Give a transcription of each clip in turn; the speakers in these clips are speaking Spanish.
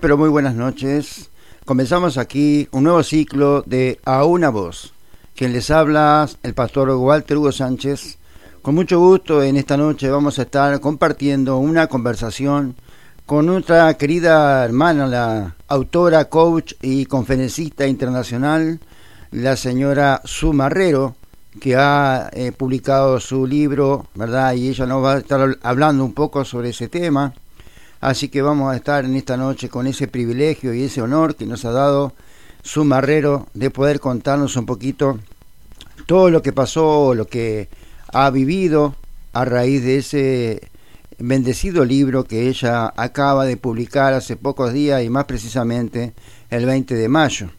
Pero muy buenas noches. Comenzamos aquí un nuevo ciclo de A una voz. Quien les habla, el pastor Walter Hugo Sánchez. Con mucho gusto en esta noche vamos a estar compartiendo una conversación con nuestra querida hermana, la autora, coach y conferencista internacional, la señora Sumarrero, que ha eh, publicado su libro, ¿verdad? Y ella nos va a estar hablando un poco sobre ese tema. Así que vamos a estar en esta noche con ese privilegio y ese honor que nos ha dado su marrero de poder contarnos un poquito todo lo que pasó, lo que ha vivido a raíz de ese bendecido libro que ella acaba de publicar hace pocos días y más precisamente el 20 de mayo.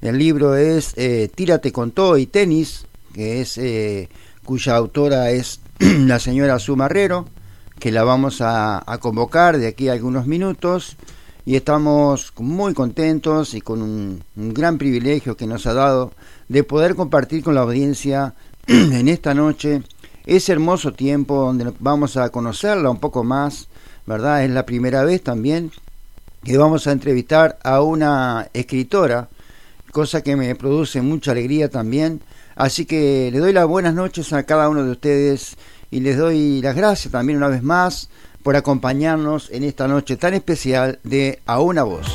El libro es eh, Tírate con todo y tenis, que es eh, cuya autora es la señora Su Marrero que la vamos a, convocar de aquí a algunos minutos y estamos muy contentos y con un, gran privilegio que nos ha dado de poder compartir con la audiencia en esta noche ese hermoso tiempo donde vamos a conocerla un poco más, ¿verdad? Es la primera vez también que vamos a entrevistar a una escritora, cosa que me produce mucha alegría también. Así que le doy las buenas noches a cada uno de ustedes y les doy las gracias también una vez más por acompañarnos en esta noche tan especial de A una voz.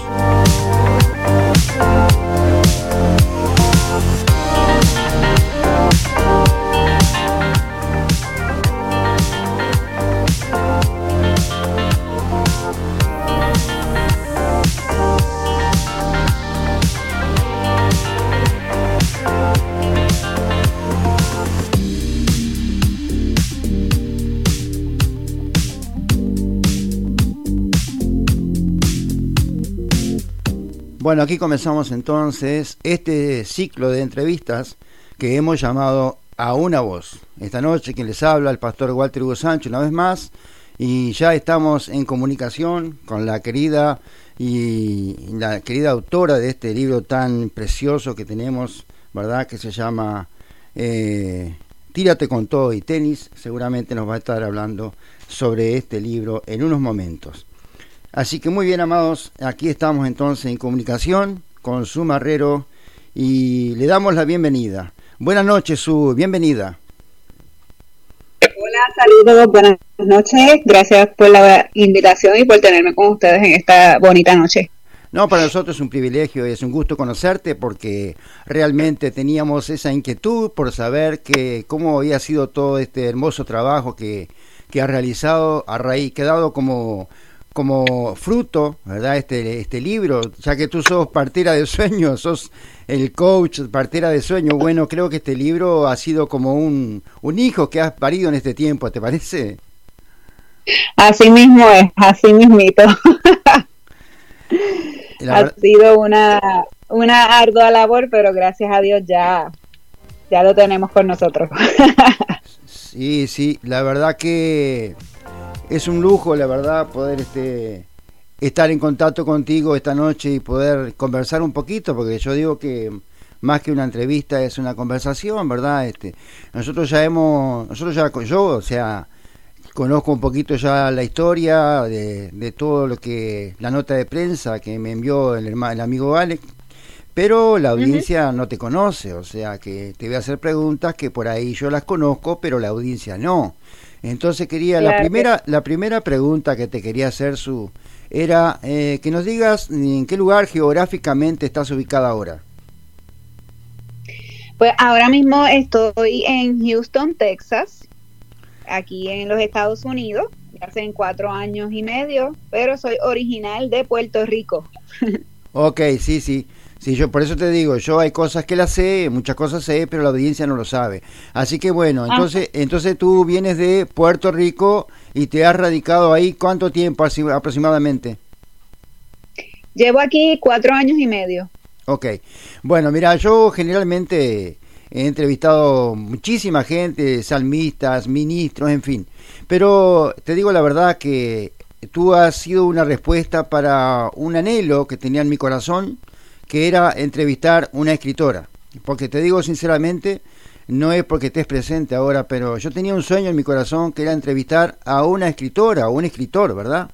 Bueno, aquí comenzamos entonces este ciclo de entrevistas que hemos llamado A una voz. Esta noche quien les habla, el pastor Walter Hugo Sánchez, una vez más, y ya estamos en comunicación con la querida y la querida autora de este libro tan precioso que tenemos, ¿verdad? Que se llama eh, Tírate con todo y tenis. Seguramente nos va a estar hablando sobre este libro en unos momentos. Así que muy bien, amados, aquí estamos entonces en comunicación con su marrero y le damos la bienvenida. Buenas noches, su bienvenida. Hola, saludos, buenas noches. Gracias por la invitación y por tenerme con ustedes en esta bonita noche. No, para nosotros es un privilegio y es un gusto conocerte porque realmente teníamos esa inquietud por saber que cómo había sido todo este hermoso trabajo que, que has realizado a raíz, quedado como como fruto, ¿verdad? Este, este libro, ya que tú sos partera de sueños, sos el coach partera de sueños, bueno, creo que este libro ha sido como un, un hijo que has parido en este tiempo, ¿te parece? Así mismo es, así mismito. ha sido una, una ardua labor, pero gracias a Dios ya, ya lo tenemos con nosotros. sí, sí, la verdad que es un lujo, la verdad, poder este, estar en contacto contigo esta noche y poder conversar un poquito, porque yo digo que más que una entrevista es una conversación, ¿verdad? Este, nosotros ya hemos, nosotros ya, yo, o sea, conozco un poquito ya la historia de, de todo lo que, la nota de prensa que me envió el, el amigo Alex, pero la audiencia no te conoce, o sea que te voy a hacer preguntas que por ahí yo las conozco, pero la audiencia no. Entonces quería, la primera, la primera pregunta que te quería hacer, Su, era eh, que nos digas en qué lugar geográficamente estás ubicada ahora. Pues ahora mismo estoy en Houston, Texas, aquí en los Estados Unidos, ya hace cuatro años y medio, pero soy original de Puerto Rico. ok, sí, sí. Sí, yo por eso te digo, yo hay cosas que las sé, muchas cosas sé, pero la audiencia no lo sabe. Así que bueno, ah. entonces, entonces tú vienes de Puerto Rico y te has radicado ahí, ¿cuánto tiempo aproximadamente? Llevo aquí cuatro años y medio. Ok, bueno, mira, yo generalmente he entrevistado muchísima gente, salmistas, ministros, en fin, pero te digo la verdad que tú has sido una respuesta para un anhelo que tenía en mi corazón que era entrevistar una escritora. Porque te digo sinceramente, no es porque estés presente ahora, pero yo tenía un sueño en mi corazón que era entrevistar a una escritora o un escritor, ¿verdad?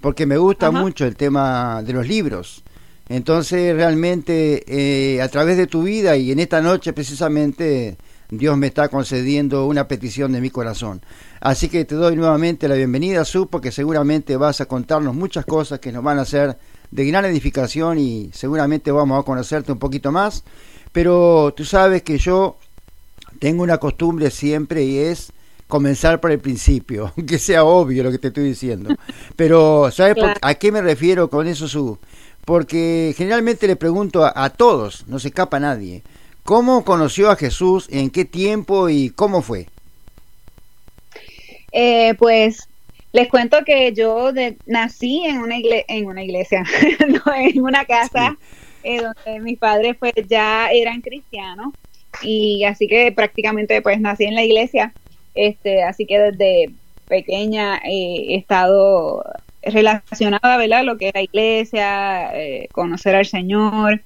porque me gusta mucho el tema de los libros. Entonces, realmente, eh, a través de tu vida y en esta noche precisamente, Dios me está concediendo una petición de mi corazón. Así que te doy nuevamente la bienvenida, Su, porque seguramente vas a contarnos muchas cosas que nos van a hacer de gran edificación y seguramente vamos a conocerte un poquito más. Pero tú sabes que yo tengo una costumbre siempre y es comenzar por el principio, aunque sea obvio lo que te estoy diciendo. Pero, ¿sabes a qué me refiero con eso, Su? Porque generalmente le pregunto a, todos, no se escapa nadie, ¿cómo conoció a Jesús, en qué tiempo y cómo fue? Eh, pues les cuento que yo nací en una, en una iglesia, en una casa eh, donde mis padres pues ya eran cristianos y así que prácticamente pues nací en la iglesia, este, así que desde pequeña he estado relacionada, ¿verdad? Lo que es la iglesia, eh, conocer al Señor.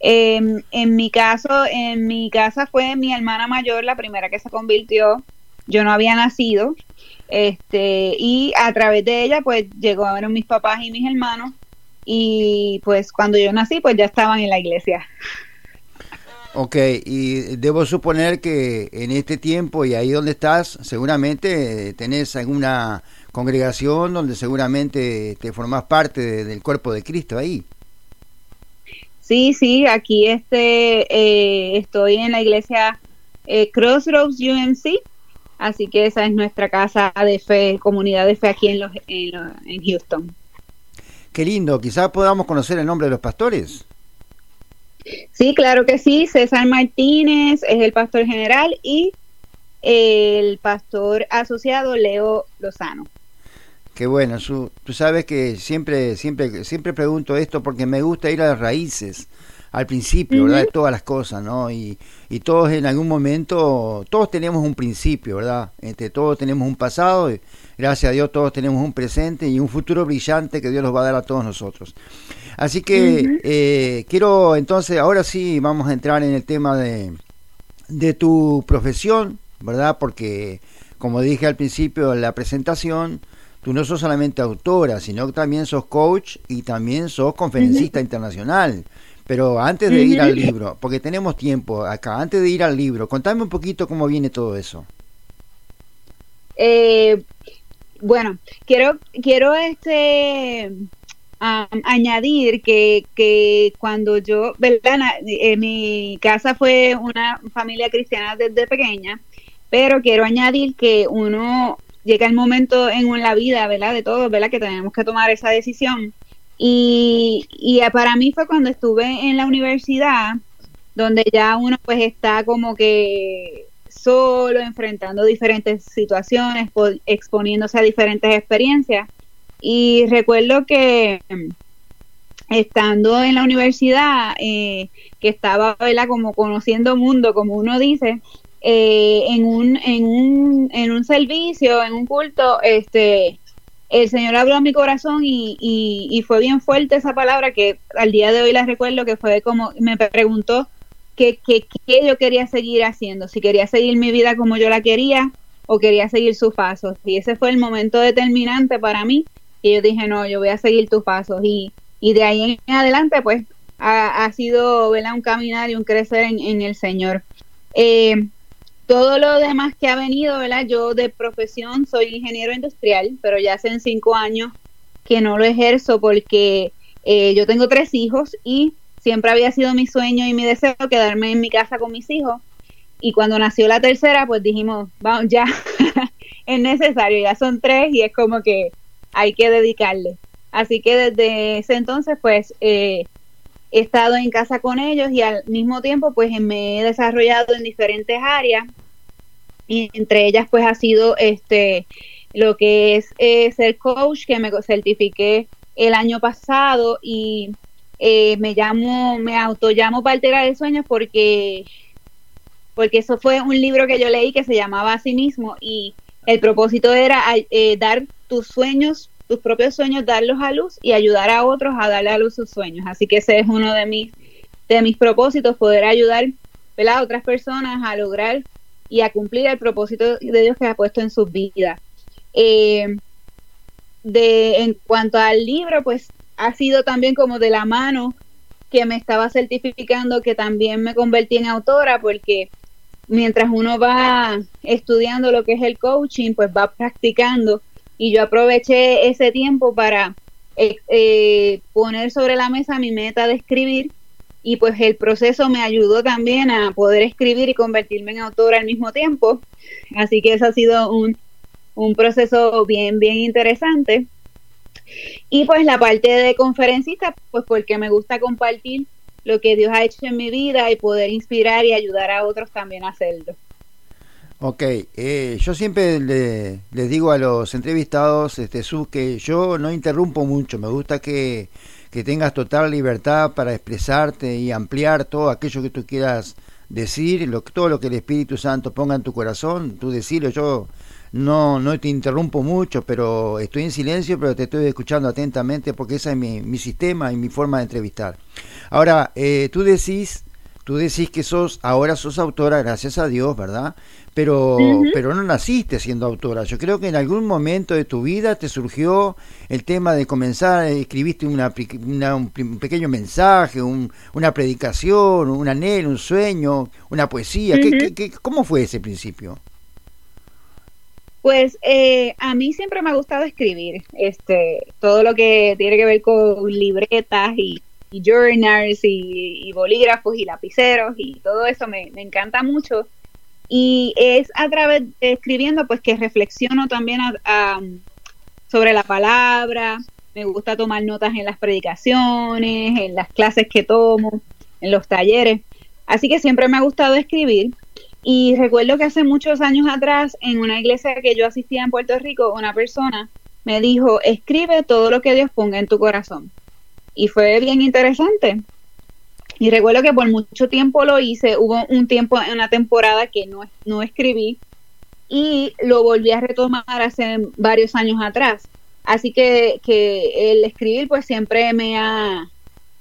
Em, en mi caso, en mi casa fue mi hermana mayor la primera que se convirtió. Yo no había nacido, este, y a través de ella, pues llegó a ver mis papás y mis hermanos, y pues cuando yo nací, pues ya estaban en la iglesia. Ok, y debo suponer que en este tiempo y ahí donde estás, seguramente tenés alguna congregación donde seguramente te formas parte del cuerpo de Cristo ahí. Sí, sí, aquí este, eh, estoy en la iglesia eh, Crossroads UMC, así que esa es nuestra casa de fe, comunidad de fe aquí en, los, en Houston. Qué lindo, quizás podamos conocer el nombre de los pastores. Sí, claro que sí. César Martínez es el pastor general y el pastor asociado Leo Lozano. Qué bueno, tú sabes que siempre, siempre, siempre pregunto esto porque me gusta ir a las raíces, al principio, ¿verdad? De todas las cosas, ¿no? Y, y, todos en algún momento, todos tenemos un principio, ¿verdad? Este, todos tenemos un pasado, y gracias a Dios todos tenemos un presente y un futuro brillante que Dios nos va a dar a todos nosotros. Así que eh, quiero entonces, ahora sí vamos a entrar en el tema de, de tu profesión, ¿verdad? Porque, como dije al principio de la presentación, tú no sos solamente autora, sino que también sos coach y también sos conferencista internacional. Pero antes de ir al libro, porque tenemos tiempo acá, antes de ir al libro, contame un poquito cómo viene todo eso. Eh, bueno, quiero, quiero este añadir que, que cuando yo, ¿verdad? En mi casa fue una familia cristiana desde pequeña, pero quiero añadir que uno llega el momento en la vida, ¿verdad? De todos, ¿verdad? Que tenemos que tomar esa decisión. Y, y para mí fue cuando estuve en la universidad, donde ya uno pues está como que solo, enfrentando diferentes situaciones, exponiéndose a diferentes experiencias. Y recuerdo que estando en la universidad, eh, que estaba como conociendo mundo, como uno dice, eh, en, un, en, un, en un servicio, en un culto, este, el Señor habló a mi corazón y, y, fue bien fuerte esa palabra que al día de hoy la recuerdo que fue como, me preguntó qué, qué yo quería seguir haciendo, si quería seguir mi vida como yo la quería o quería seguir sus pasos. Y ese fue el momento determinante para mí y yo dije, no, yo voy a seguir tus pasos. Y, y de ahí en adelante, pues, ha, ha sido ¿verdad? un caminar y un crecer en, el Señor. Eh, todo lo demás que ha venido, ¿verdad? Yo de profesión soy ingeniero industrial, pero ya hace cinco años que no lo ejerzo porque eh, yo tengo tres hijos y siempre había sido mi sueño y mi deseo quedarme en mi casa con mis hijos. Y cuando nació la tercera, pues dijimos, vamos, ya es necesario, ya son tres y es como que hay que dedicarle. Así que desde ese entonces, pues, eh, he estado en casa con ellos y al mismo tiempo, pues, me he desarrollado en diferentes áreas. Y entre ellas, pues, ha sido este lo que es eh, ser coach, que me certifiqué el año pasado y eh, me llamo, me auto llamo Partera de Sueños porque, porque eso fue un libro que yo leí que se llamaba a sí mismo y el propósito era dar tus sueños, tus propios sueños, darlos a luz y ayudar a otros a darle a luz sus sueños. Así que ese es uno de mis, de mis propósitos, poder ayudar a otras personas a lograr y a cumplir el propósito de Dios que ha puesto en sus vidas. Eh, de en cuanto al libro, pues ha sido también como de la mano que me estaba certificando que también me convertí en autora porque mientras uno va estudiando lo que es el coaching, pues va practicando y yo aproveché ese tiempo para eh, eh, poner sobre la mesa mi meta de escribir y pues el proceso me ayudó también a poder escribir y convertirme en autora al mismo tiempo. Así que eso ha sido un, un proceso bien, bien interesante. Y pues la parte de conferencista, pues porque me gusta compartir lo que Dios ha hecho en mi vida y poder inspirar y ayudar a otros también a hacerlo. Ok, eh, yo siempre le, les digo a los entrevistados, este, Sus, que yo no interrumpo mucho, me gusta que, que tengas total libertad para expresarte y ampliar todo aquello que tú quieras decir, lo, todo lo que el Espíritu Santo ponga en tu corazón, tú decirlo, yo no, no te interrumpo mucho, pero estoy en silencio, pero te estoy escuchando atentamente porque ese es mi, mi sistema y mi forma de entrevistar. Ahora, eh, tú decís, tú decís que sos, ahora sos autora, gracias a Dios, ¿verdad? Pero, pero no naciste siendo autora. Yo creo que en algún momento de tu vida te surgió el tema de comenzar, escribiste una, un pequeño mensaje, un, una predicación, un anhelo, un sueño, una poesía. cómo fue ese principio? Pues eh, a mí siempre me ha gustado escribir, este, todo lo que tiene que ver con libretas y, journals y, bolígrafos y lapiceros y todo eso me, encanta mucho. Y es a través de escribiendo pues que reflexiono también sobre la palabra, me gusta tomar notas en las predicaciones, en las clases que tomo, en los talleres. Así que siempre me ha gustado escribir y recuerdo que hace muchos años atrás, en una iglesia que yo asistía en Puerto Rico, una persona me dijo, escribe todo lo que Dios ponga en tu corazón. Y fue bien interesante. Y recuerdo que por mucho tiempo lo hice, hubo un tiempo, en una temporada que no, no escribí y lo volví a retomar hace varios años atrás. Así que, que el escribir pues siempre me ha,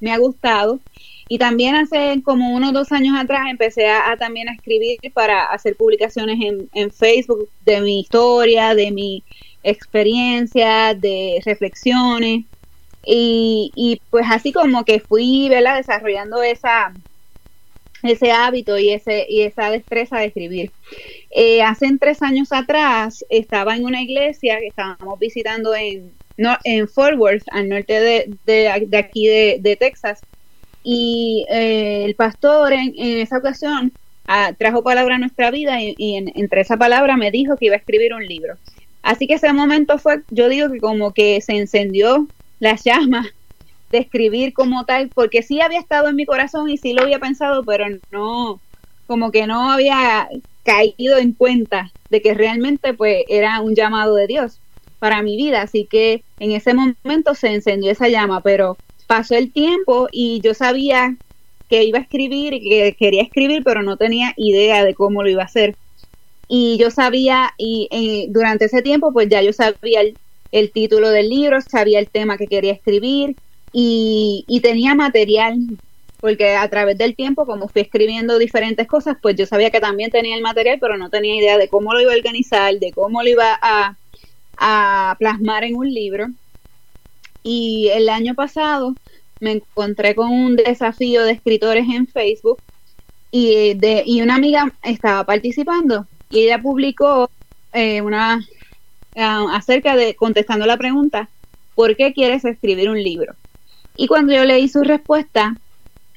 me ha gustado y también hace como unos dos años atrás empecé a, también a escribir para hacer publicaciones en, en, Facebook de mi historia, de mi experiencia, de reflexiones. Y, y pues así como que fui desarrollando esa, ese hábito y, ese, y esa destreza de escribir. Eh, hace tres años atrás estaba en una iglesia que estábamos visitando en, en Fort Worth, al norte de, aquí de, Texas y eh, el pastor en, esa ocasión ah, trajo palabra a nuestra vida y, entre esa palabra me dijo que iba a escribir un libro. Así que ese momento fue, yo digo que como que se encendió la llama de escribir como tal, porque sí había estado en mi corazón y sí lo había pensado, pero no, como que no había caído en cuenta de que realmente pues era un llamado de Dios para mi vida, así que en ese momento se encendió esa llama, pero pasó el tiempo y yo sabía que iba a escribir y que quería escribir, pero no tenía idea de cómo lo iba a hacer. Y yo sabía, y, eh, durante ese tiempo, pues ya yo sabía el, título del libro, sabía el tema que quería escribir y, y tenía material, porque a través del tiempo, como fui escribiendo diferentes cosas, pues yo sabía que también tenía el material, pero no tenía idea de cómo lo iba a organizar, de cómo lo iba a, a plasmar en un libro. Y el año pasado me encontré con un desafío de escritores en Facebook y, de, y una amiga estaba participando y ella publicó eh, una ah, acerca de contestando la pregunta ¿por qué quieres escribir un libro? Y cuando yo leí su respuesta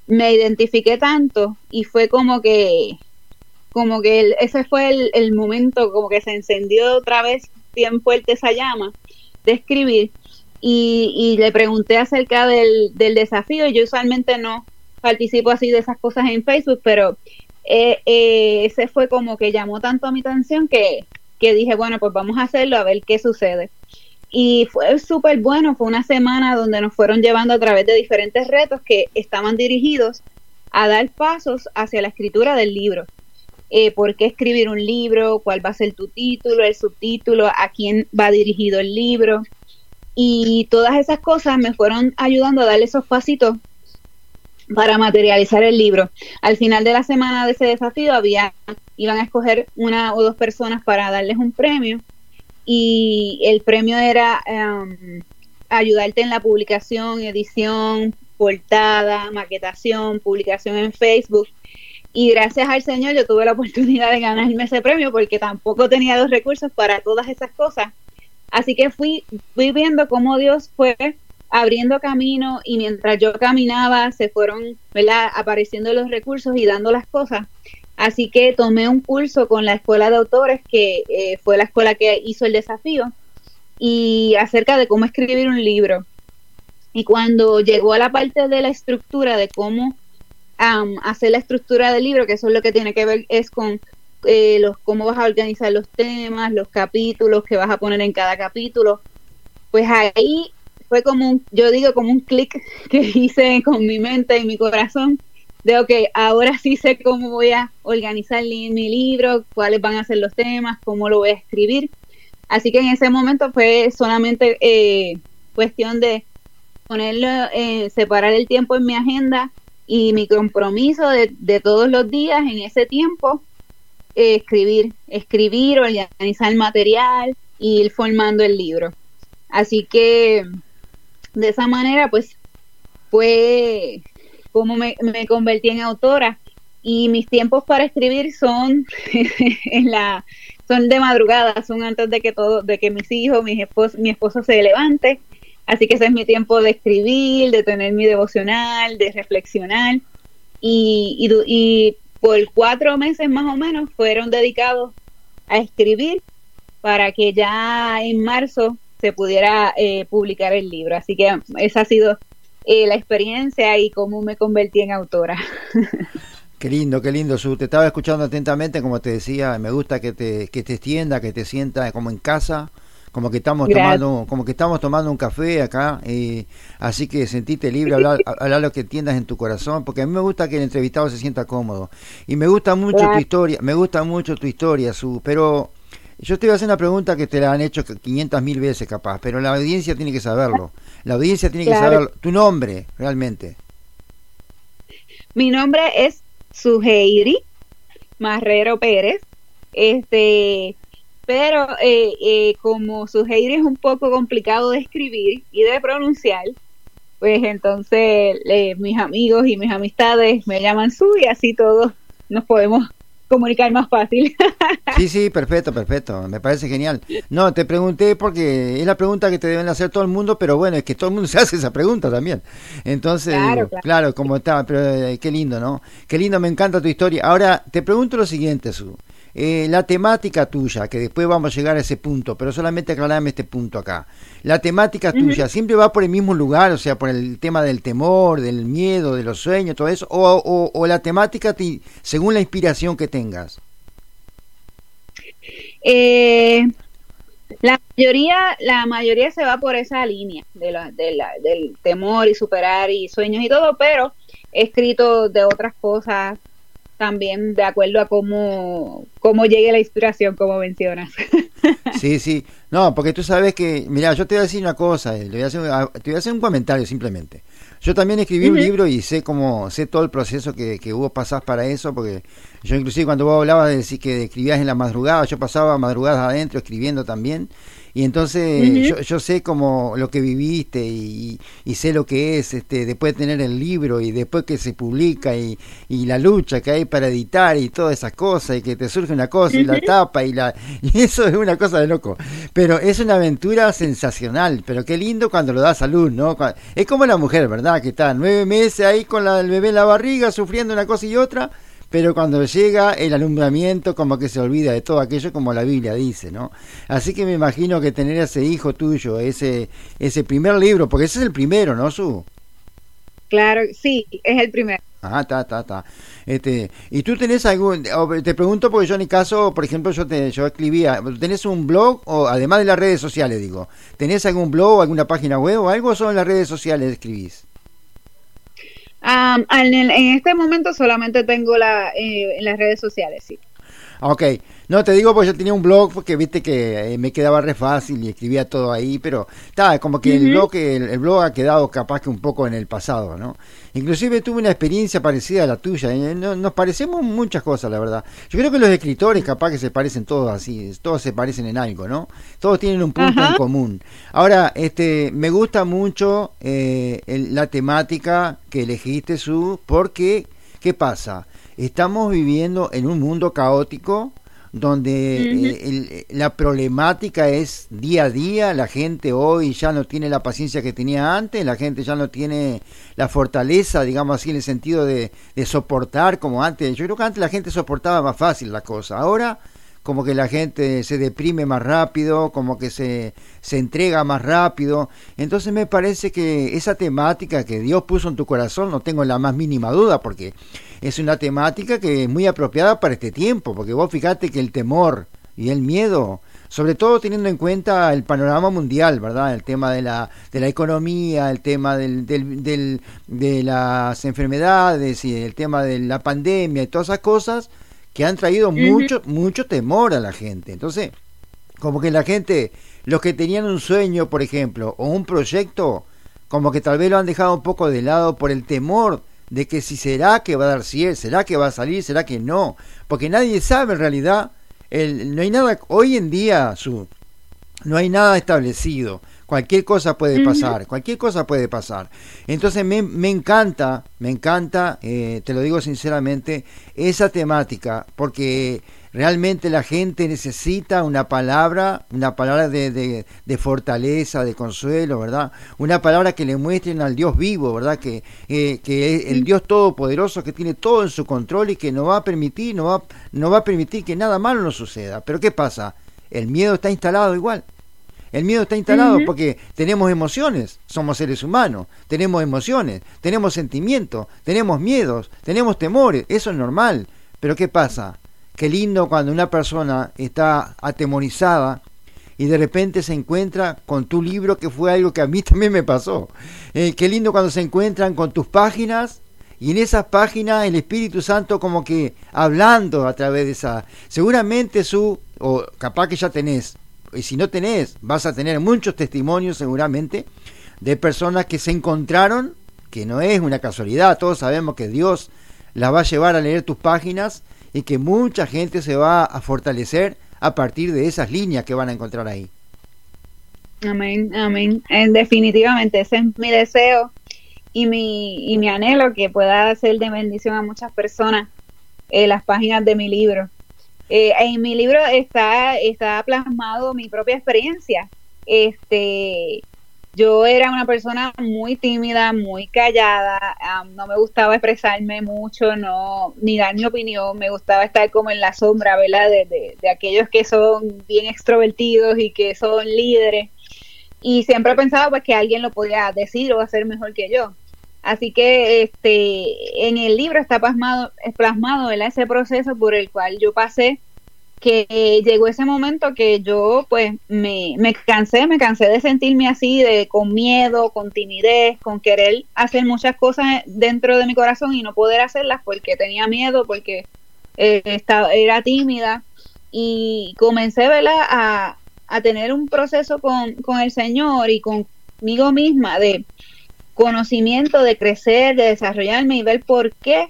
me identifiqué tanto y fue como que como que ese fue el, el momento como que se encendió otra vez bien fuerte esa llama de escribir y, le pregunté acerca del, del desafío. Yo usualmente no participo así de esas cosas en Facebook, pero eh, eh, ese fue como que llamó tanto a mi atención que, que dije, bueno, pues vamos a hacerlo a ver qué sucede. Y fue súper bueno, fue una semana donde nos fueron llevando a través de diferentes retos que estaban dirigidos a dar pasos hacia la escritura del libro. Eh, por qué escribir un libro, cuál va a ser tu título, el subtítulo, a quién va dirigido el libro, y todas esas cosas me fueron ayudando a darle esos pasitos para materializar el libro. Al final de la semana de ese desafío había iban a escoger una o dos personas para darles un premio y el premio era um, ayudarte en la publicación, edición, portada, maquetación, publicación en Facebook. Y gracias al Señor yo tuve la oportunidad de ganarme ese premio porque tampoco tenía los recursos para todas esas cosas. Así que fui, fui viendo cómo Dios fue abriendo camino y mientras yo caminaba se fueron ¿verdad? apareciendo los recursos y dando las cosas. Así que tomé un curso con la Escuela de Autores, que eh, fue la escuela que hizo el desafío, y acerca de cómo escribir un libro. Y cuando llegó a la parte de la estructura, de cómo hacer la estructura del libro, que eso es lo que tiene que ver es con eh, los cómo vas a organizar los temas, los capítulos que vas a poner en cada capítulo, pues ahí fue como un, yo digo como un clic que hice con mi mente y mi corazón de, ok, ahora sí sé cómo voy a organizar mi libro, cuáles van a ser los temas, cómo lo voy a escribir. Así que en ese momento fue solamente eh, cuestión de ponerlo, eh, separar el tiempo en mi agenda y mi compromiso de, de todos los días en ese tiempo, eh, escribir, escribir, organizar material y ir formando el libro. Así que de esa manera, pues, fue cómo me, convertí en autora. Y mis tiempos para escribir son en la son de madrugada, son antes de que todo, de que mis hijos, mi esposo, mi esposo se levante, así que ese es mi tiempo de escribir, de tener mi devocional, de reflexionar. Y, y por cuatro meses más o menos fueron dedicados a escribir para que ya en marzo se pudiera eh, publicar el libro. Así que esa ha sido eh, la experiencia y cómo me convertí en autora. Qué lindo, qué lindo, Su. Te estaba escuchando atentamente, como te decía, me gusta que te, que te extienda, que te sienta como en casa, como que estamos tomando, como que estamos tomando un café acá, y así que sentite libre, hablar, hablar lo que entiendas en tu corazón, porque a mí me gusta que el entrevistado se sienta cómodo. Y me gusta mucho tu historia, me gusta mucho tu historia, Su, pero yo te voy a hacer una pregunta que te la han hecho 500 mil veces capaz, pero la audiencia tiene que saberlo. La audiencia tiene que saber tu nombre, realmente. Mi nombre es Suheiri Marrero Pérez. Este, pero eh, eh, como Suheiri es un poco complicado de escribir y de pronunciar, pues entonces eh, mis amigos y mis amistades me llaman Su y así todos nos podemos comunicar más fácil. Sí, sí, perfecto, perfecto. Me parece genial. No, te pregunté porque es la pregunta que te deben hacer todo el mundo, pero bueno, es que todo el mundo se hace esa pregunta también. Entonces, claro, como está, pero eh, qué lindo, ¿no? Qué lindo, me encanta tu historia. Ahora, te pregunto lo siguiente, Su. Eh, la temática tuya, que después vamos a llegar a ese punto, pero solamente aclarame este punto acá. La temática tuya siempre va por el mismo lugar, o sea, por el tema del temor, del miedo, de los sueños, todo eso, o, la temática según la inspiración que tengas. Eh, la mayoría, la mayoría se va por esa línea de la, del temor y superar y sueños y todo, pero he escrito de otras cosas también de acuerdo a cómo, cómo llegue la inspiración, como mencionas. Sí, sí. No, porque tú sabes que, mira, yo te voy a decir una cosa, eh, te voy a hacer, te voy a hacer un comentario simplemente. Yo también escribí un libro y sé cómo, sé todo el proceso que, que hubo pasás para eso, porque yo inclusive cuando vos hablabas de decir que escribías en la madrugada, yo pasaba madrugadas adentro escribiendo también, y entonces yo, yo, sé como lo que viviste y, sé lo que es este después de tener el libro y después que se publica y, y la lucha que hay para editar y todas esas cosas y que te surge una cosa y la tapa y la y eso es una cosa de loco. Pero es una aventura sensacional pero qué lindo cuando lo da salud no es como la mujer verdad que está nueve meses ahí con la, el bebé en la barriga sufriendo una cosa y otra pero cuando llega el alumbramiento como que se olvida de todo aquello como la Biblia dice, ¿no? Así que me imagino que tener ese hijo tuyo, ese ese primer libro, porque ese es el primero, ¿no, Su? Claro, sí, es el primero. Ah, está, está, está. Este, y tú tenés algún, te pregunto porque yo en mi caso, por ejemplo, yo te, yo escribía, ¿tenés un blog o además de las redes sociales, digo, ¿tenés algún blog o alguna página web o algo o solo en las redes sociales escribís? En, este momento solamente tengo la, eh, en las redes sociales, sí. Ok, no te digo porque yo tenía un blog porque viste que eh, me quedaba re fácil y escribía todo ahí, pero está como que el blog el, blog ha quedado capaz que un poco en el pasado, ¿no? Inclusive tuve una experiencia parecida a la tuya, ¿eh? nos parecemos muchas cosas, la verdad. Yo creo que los escritores capaz que se parecen todos así, todos se parecen en algo, ¿no? Todos tienen un punto en común. Ahora, este, me gusta mucho eh, la temática que elegiste, Su, porque, ¿qué pasa? Estamos viviendo en un mundo caótico donde eh, la problemática es día a día, la gente hoy ya no tiene la paciencia que tenía antes, la gente ya no tiene la fortaleza, digamos así, en el sentido de, de soportar como antes. Yo creo que antes la gente soportaba más fácil la cosa, ahora como que la gente se deprime más rápido, como que se, se entrega más rápido. Entonces me parece que esa temática que Dios puso en tu corazón, no tengo la más mínima duda, porque es una temática que es muy apropiada para este tiempo, porque vos fíjate que el temor y el miedo, sobre todo teniendo en cuenta el panorama mundial, ¿verdad? El tema de la, de la economía, el tema del, del, del, de las enfermedades y el tema de la pandemia y todas esas cosas, que han traído mucho, mucho temor a la gente. Entonces, como que la gente, los que tenían un sueño, por ejemplo, o un proyecto, como que tal vez lo han dejado un poco de lado por el temor de que si será que va a dar cielo, será que va a salir, será que no, porque nadie sabe en realidad, el, no hay nada, hoy en día, su, no hay nada establecido. Cualquier cosa puede pasar, cualquier cosa puede pasar. Entonces me, me encanta, me encanta, eh, te lo digo sinceramente, esa temática, porque realmente la gente necesita una palabra, una palabra de, de, fortaleza, de consuelo, ¿verdad? Una palabra que le muestren al Dios vivo, ¿verdad? Que, eh, que es el Dios todopoderoso que tiene todo en su control y que no va a permitir, no va, no va a permitir que nada malo nos suceda. Pero ¿qué pasa? El miedo está instalado igual. El miedo está instalado porque tenemos emociones, somos seres humanos, tenemos emociones, tenemos sentimientos, tenemos miedos, tenemos temores, eso es normal. Pero ¿qué pasa? Qué lindo cuando una persona está atemorizada y de repente se encuentra con tu libro, que fue algo que a mí también me pasó. Eh, qué lindo cuando se encuentran con tus páginas y en esas páginas el Espíritu Santo como que hablando a través de esa... Seguramente su, o capaz que ya tenés y si no tenés, vas a tener muchos testimonios seguramente de personas que se encontraron, que no es una casualidad, todos sabemos que Dios las va a llevar a leer tus páginas y que mucha gente se va a fortalecer a partir de esas líneas que van a encontrar ahí. Amén, amén. definitivamente ese es mi deseo y mi, y mi anhelo que pueda ser de bendición a muchas personas en las páginas de mi libro. Eh, en mi libro está, está plasmado mi propia experiencia. Este, yo era una persona muy tímida, muy callada, no me gustaba expresarme mucho, no, ni dar mi opinión, me gustaba estar como en la sombra, ¿verdad? De, aquellos que son bien extrovertidos y que son líderes. Y siempre pensaba pues que alguien lo podía decir o hacer mejor que yo. Así que este en el libro está plasmado, plasmado ese proceso por el cual yo pasé que llegó ese momento que yo pues me, me, cansé, me cansé de sentirme así, de con miedo, con timidez, con querer hacer muchas cosas dentro de mi corazón y no poder hacerlas porque tenía miedo, porque eh, estaba, era tímida. Y comencé A, a tener un proceso con, con el Señor y conmigo misma de conocimiento, de crecer, de desarrollarme y ver por qué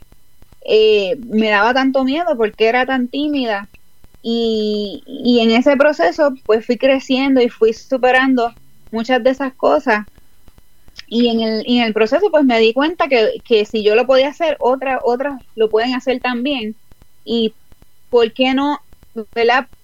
eh, me daba tanto miedo, por qué era tan tímida y, y en ese proceso pues fui creciendo y fui superando muchas de esas cosas y en el, en el proceso pues me di cuenta que, que si yo lo podía hacer, otras otras lo pueden hacer también. Y por qué no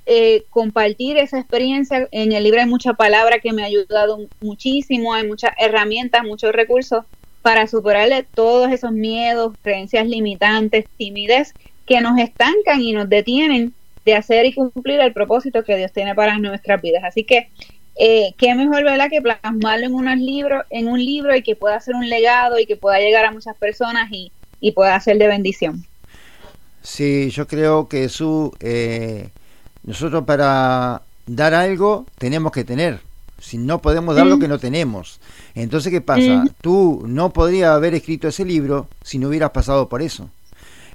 eh, compartir esa experiencia. En el libro hay mucha palabra que me ha ayudado muchísimo, hay muchas herramientas, muchos recursos para superarle todos esos miedos, creencias limitantes, timidez que nos estancan y nos detienen de hacer y cumplir el propósito que Dios tiene para nuestras vidas. Así que eh, qué mejor ¿verdad? que plasmarlo en unos libros, en un libro y que pueda ser un legado y que pueda llegar a muchas personas y, y pueda ser de bendición. Sí, yo creo que su eh, nosotros para dar algo tenemos que tener. Si no podemos dar lo que no tenemos. Entonces, ¿qué pasa? Tú no podrías haber escrito ese libro si no hubieras pasado por eso.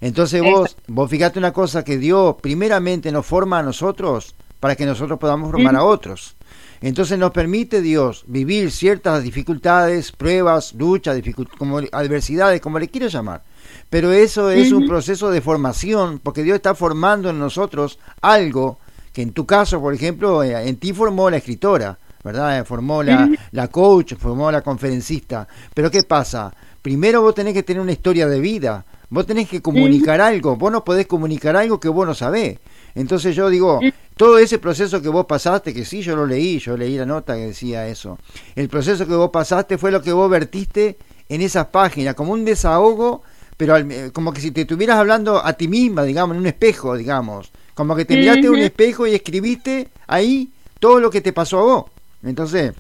Entonces vos, vos fíjate una cosa, que Dios primeramente nos forma a nosotros para que nosotros podamos formar a otros. Entonces nos permite Dios vivir ciertas dificultades, pruebas, luchas, como adversidades, como le quieras llamar. Pero eso es un proceso de formación, porque Dios está formando en nosotros algo que en tu caso, por ejemplo, eh, en ti formó la escritora, ¿verdad? Eh, formó la, la coach, formó la conferencista. Pero ¿qué pasa? Primero vos tenés que tener una historia de vida, vos tenés que comunicar algo, vos no podés comunicar algo que vos no sabés. Entonces yo digo, todo ese proceso que vos pasaste, que sí, yo lo leí, yo leí la nota que decía eso, el proceso que vos pasaste fue lo que vos vertiste en esas páginas, como un desahogo, pero como que si te estuvieras hablando a ti misma, digamos, en un espejo, digamos, como que te miraste un espejo y escribiste ahí todo lo que te pasó a vos. Entonces,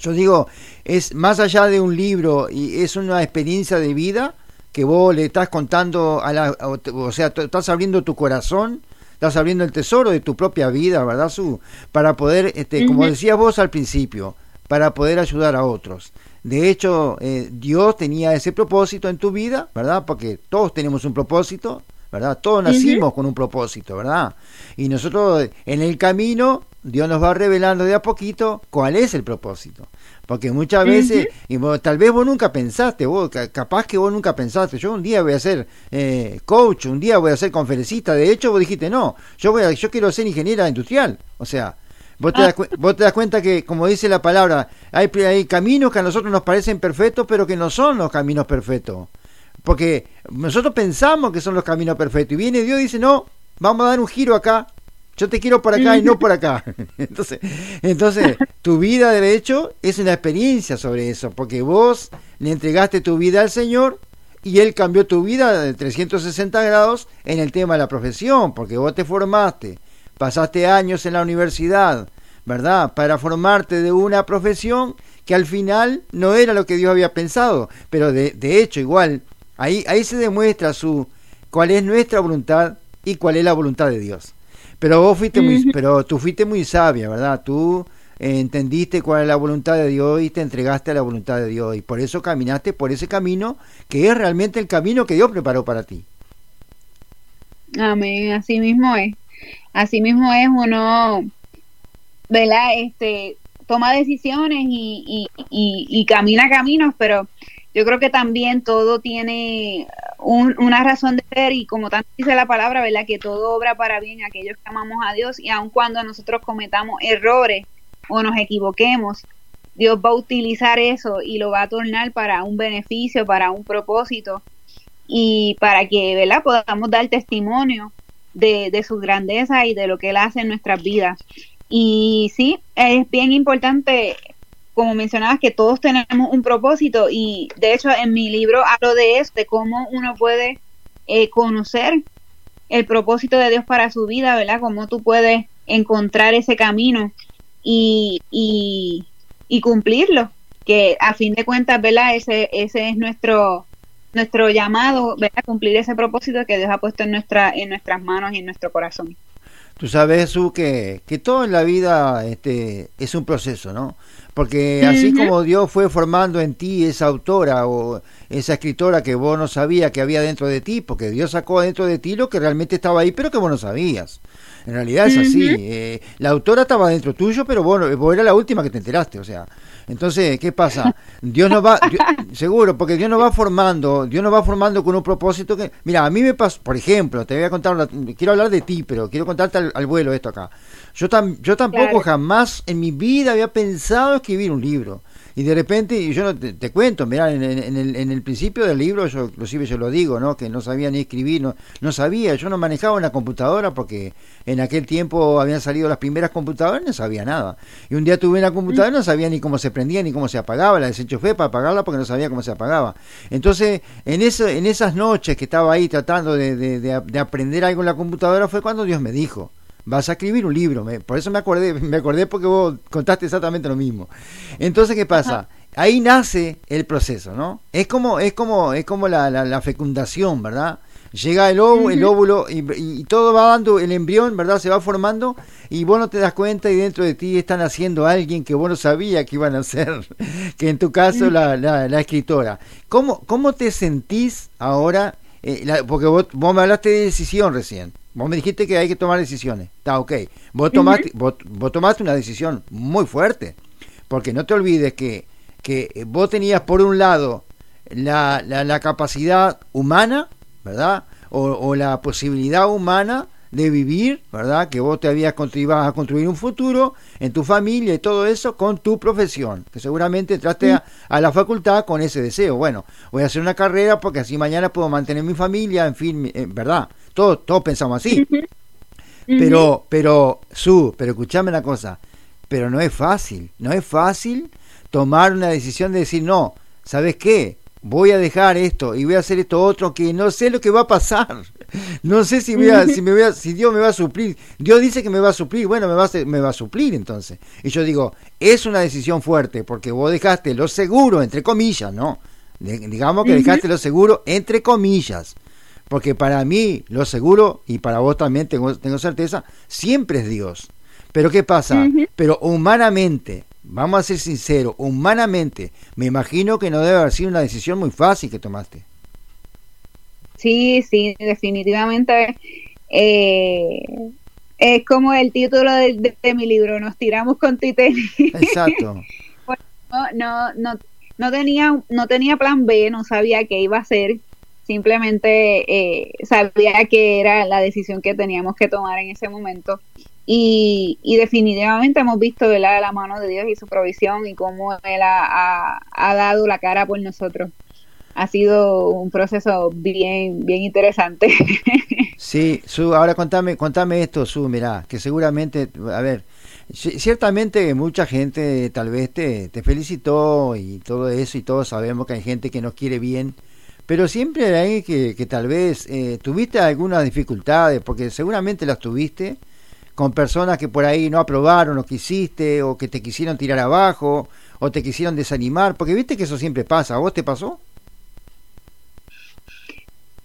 yo digo, es más allá de un libro y es una experiencia de vida que vos le estás contando a la, o sea, estás abriendo tu corazón estás abriendo el tesoro de tu propia vida, ¿verdad, Su? Para poder, este, como decías vos al principio, para poder ayudar a otros. De hecho, eh, Dios tenía ese propósito en tu vida, ¿verdad? Porque todos tenemos un propósito, ¿verdad? Todos nacimos con un propósito, ¿verdad? Y nosotros en el camino, Dios nos va revelando de a poquito cuál es el propósito. Porque muchas veces, y tal vez vos nunca pensaste, vos, capaz que vos nunca pensaste, yo un día voy a ser eh, coach, un día voy a ser conferencista, de hecho vos dijiste, no, yo, voy a, yo quiero ser ingeniera industrial, o sea, vos te, das, ah. vos te das cuenta que, como dice la palabra, hay, hay caminos que a nosotros nos parecen perfectos, pero que no son los caminos perfectos. Porque nosotros pensamos que son los caminos perfectos, y viene Dios y dice, no, vamos a dar un giro acá, yo te quiero por acá y no por acá. Entonces, entonces, tu vida de hecho es una experiencia sobre eso, porque vos le entregaste tu vida al Señor y Él cambió tu vida de 360 grados en el tema de la profesión, porque vos te formaste, pasaste años en la universidad, ¿verdad? Para formarte de una profesión que al final no era lo que Dios había pensado, pero de, de hecho igual, ahí, ahí se demuestra su cuál es nuestra voluntad y cuál es la voluntad de Dios. Pero vos fuiste muy, pero tú fuiste muy sabia, ¿verdad? Tú entendiste cuál es la voluntad de Dios y te entregaste a la voluntad de Dios y por eso caminaste por ese camino que es realmente el camino que Dios preparó para ti. Amén, así mismo es. Así mismo es uno, ¿verdad? Este, toma decisiones y, y, y camina caminos, pero yo creo que también todo tiene una razón de ser y como tanto dice la palabra, ¿verdad? Que todo obra para bien a aquellos que amamos a Dios y aun cuando nosotros cometamos errores o nos equivoquemos, Dios va a utilizar eso y lo va a tornar para un beneficio, para un propósito y para que, ¿verdad? Podamos dar testimonio de su grandeza y de lo que Él hace en nuestras vidas. Y sí, es bien importante como mencionabas, que todos tenemos un propósito y de hecho en mi libro hablo de eso, de cómo uno puede eh, conocer el propósito de Dios para su vida, ¿verdad? Cómo tú puedes encontrar ese camino y, y, cumplirlo, que a fin de cuentas, ¿verdad? Ese, ese es nuestro nuestro llamado, ¿verdad? Cumplir ese propósito que Dios ha puesto en, nuestra, en nuestras manos y en nuestro corazón. Tú sabes, Jesús, que, que todo en la vida este, es un proceso, ¿no? Porque así como Dios fue formando en ti esa autora o esa escritora que vos no sabías que había dentro de ti, porque Dios sacó dentro de ti lo que realmente estaba ahí, pero que vos no sabías. En realidad es así. Eh, la autora estaba dentro tuyo, pero vos, vos era la última que te enteraste. O sea, entonces, ¿qué pasa? Dios nos va, seguro, porque Dios nos va formando, Dios nos va formando con un propósito que, mira, a mí me pasó, por ejemplo, te voy a contar, quiero hablar de ti, pero quiero contarte al, vuelo esto acá. Yo, yo tampoco jamás en mi vida había pensado escribir un libro y de repente, yo no te, cuento, mirá, en, el, en, el, principio del libro, yo inclusive yo lo digo, ¿no? que no sabía ni escribir, no, no sabía, yo no manejaba una computadora porque en aquel tiempo habían salido las primeras computadoras y no sabía nada. Y un día tuve una computadora y no sabía ni cómo se prendía ni cómo se apagaba, la desenchufé para apagarla porque no sabía cómo se apagaba. Entonces, en, eso, en esas noches que estaba ahí tratando de, de, de aprender algo en la computadora fue cuando Dios me dijo, vas a escribir un libro. por eso me acordé, me acordé porque vos contaste exactamente lo mismo. Entonces, ¿qué pasa? Ahí nace el proceso, ¿no? Es como, es como, es como la, la, fecundación, ¿verdad? Llega el óvulo, el óvulo y, todo va dando, el embrión, ¿verdad? Se va formando y vos no te das cuenta y dentro de ti están haciendo alguien que vos no sabías que iban a ser, que en tu caso la, la, la escritora. ¿Cómo, ¿Cómo te sentís ahora eh, porque vos, vos, me hablaste de decisión recién. Vos me dijiste que hay que tomar decisiones. Está ok. Vos tomaste, vos, tomaste una decisión muy fuerte. Porque no te olvides que, que vos tenías por un lado la, la, capacidad humana, ¿verdad? O, o, la posibilidad humana de vivir, ¿verdad? Que vos te habías ibas a construir un futuro en tu familia y todo eso con tu profesión, que seguramente entraste a, la facultad con ese deseo. Bueno, voy a hacer una carrera porque así mañana puedo mantener mi familia, en fin, eh, ¿verdad? Todos, todos pensamos así. Pero, pero, Su, pero escuchame una cosa, pero no es fácil, no es fácil tomar una decisión de decir, no, ¿sabes qué? voy a dejar esto y voy a hacer esto otro que no sé lo que va a pasar. No sé si, voy si, me voy si Dios me va a suplir. Dios dice que me va a suplir, bueno, me va a, me va a suplir entonces. Y yo digo, es una decisión fuerte porque vos dejaste lo seguro, entre comillas, ¿no? digamos que dejaste lo seguro, entre comillas. Porque para mí lo seguro, y para vos también tengo, tengo certeza, siempre es Dios. Pero ¿qué pasa? Pero humanamente, vamos a ser sinceros, humanamente, me imagino que no debe haber sido una decisión muy fácil que tomaste. Sí, sí, definitivamente. Eh, es como el título de, mi libro, Nos tiramos con Titanic. Exacto. no, no, no, tenía, no tenía plan B, no sabía qué iba a hacer. Simplemente eh, sabía que era la decisión que teníamos que tomar en ese momento. Y, definitivamente hemos visto ¿verdad? la mano de Dios y su provisión y cómo Él ha, dado la cara por nosotros. Ha sido un proceso bien, bien interesante. Sí, Su, ahora contame, contame esto, Su, mira, que seguramente, a ver, ciertamente mucha gente tal vez te, te felicitó y todo eso y todos sabemos que hay gente que nos quiere bien, pero siempre hay que, que tal vez eh, tuviste algunas dificultades, porque seguramente las tuviste, con personas que por ahí no aprobaron lo que hiciste o que te quisieron tirar abajo o te quisieron desanimar, porque viste que eso siempre pasa, ¿a vos te pasó?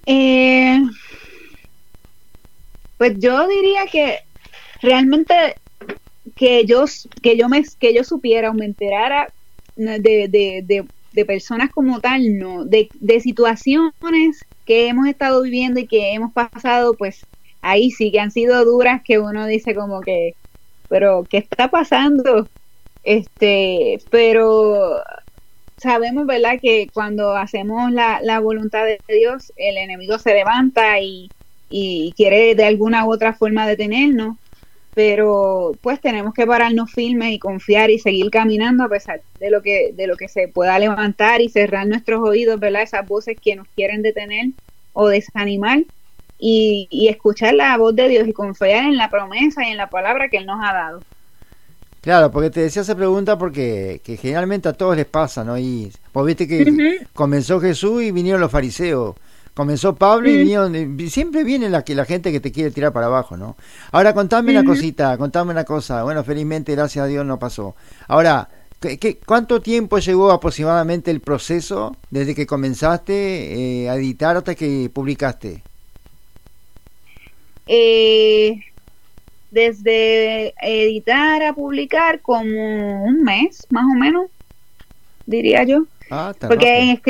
Eh, pues yo diría que realmente que yo que yo me que yo supiera o me enterara de, de, de, personas como tal, no, de, de situaciones que hemos estado viviendo y que hemos pasado, pues ahí sí que han sido duras que uno dice como que, pero ¿qué está pasando? Este, pero sabemos, ¿verdad?, que cuando hacemos la, la voluntad de Dios, el enemigo se levanta y, y quiere de alguna u otra forma detenernos, pero pues tenemos que pararnos firmes y confiar y seguir caminando a pesar de lo que de lo que se pueda levantar y cerrar nuestros oídos, ¿verdad? Esas voces que nos quieren detener o desanimar y, escuchar la voz de Dios y confiar en la promesa y en la palabra que Él nos ha dado. Claro, porque te decía esa pregunta porque que generalmente a todos les pasa, ¿no? Y vos viste que comenzó Jesús y vinieron los fariseos, comenzó Pablo y vinieron, siempre viene la, que, la gente que te quiere tirar para abajo, ¿no? Ahora contame una cosita, contame una cosa, bueno, felizmente gracias a Dios no pasó. Ahora, ¿qué, cuánto tiempo llevó aproximadamente el proceso desde que comenzaste eh, a editar hasta que publicaste? Eh, desde editar a publicar como un mes, más o menos, diría yo. Ah, Porque en,